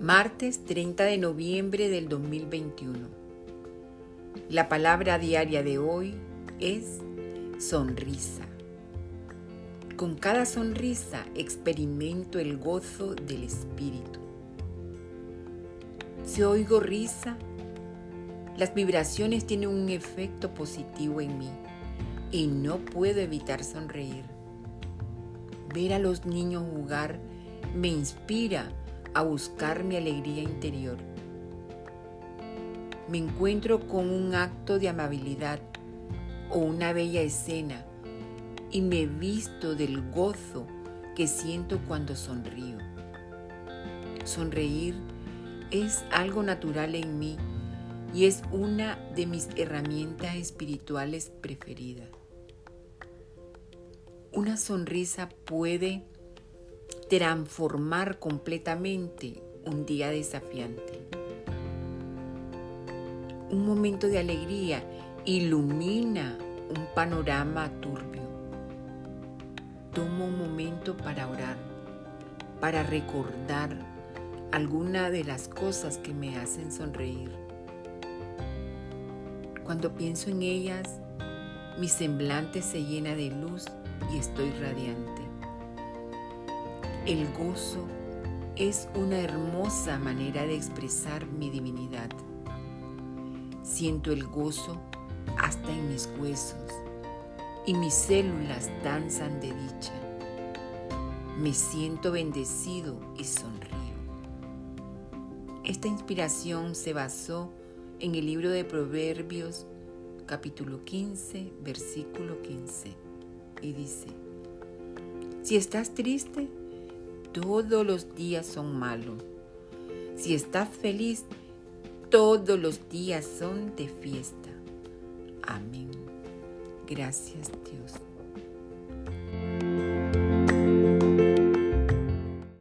Martes 30 de noviembre del 2021. La palabra diaria de hoy es sonrisa. Con cada sonrisa experimento el gozo del Espíritu. Si oigo risa, las vibraciones tienen un efecto positivo en mí y no puedo evitar sonreír. Ver a los niños jugar me inspira a buscar mi alegría interior. Me encuentro con un acto de amabilidad o una bella escena y me visto del gozo que siento cuando sonrío. Sonreír es algo natural en mí y es una de mis herramientas espirituales preferidas. Una sonrisa puede transformar completamente un día desafiante. Un momento de alegría ilumina un panorama turbio. Tomo un momento para orar, para recordar alguna de las cosas que me hacen sonreír. Cuando pienso en ellas, mi semblante se llena de luz y estoy radiante. El gozo es una hermosa manera de expresar mi divinidad. Siento el gozo hasta en mis huesos y mis células danzan de dicha. Me siento bendecido y sonrío. Esta inspiración se basó en el libro de Proverbios capítulo 15, versículo 15 y dice, si estás triste, todos los días son malos. Si estás feliz, todos los días son de fiesta. Amén. Gracias Dios.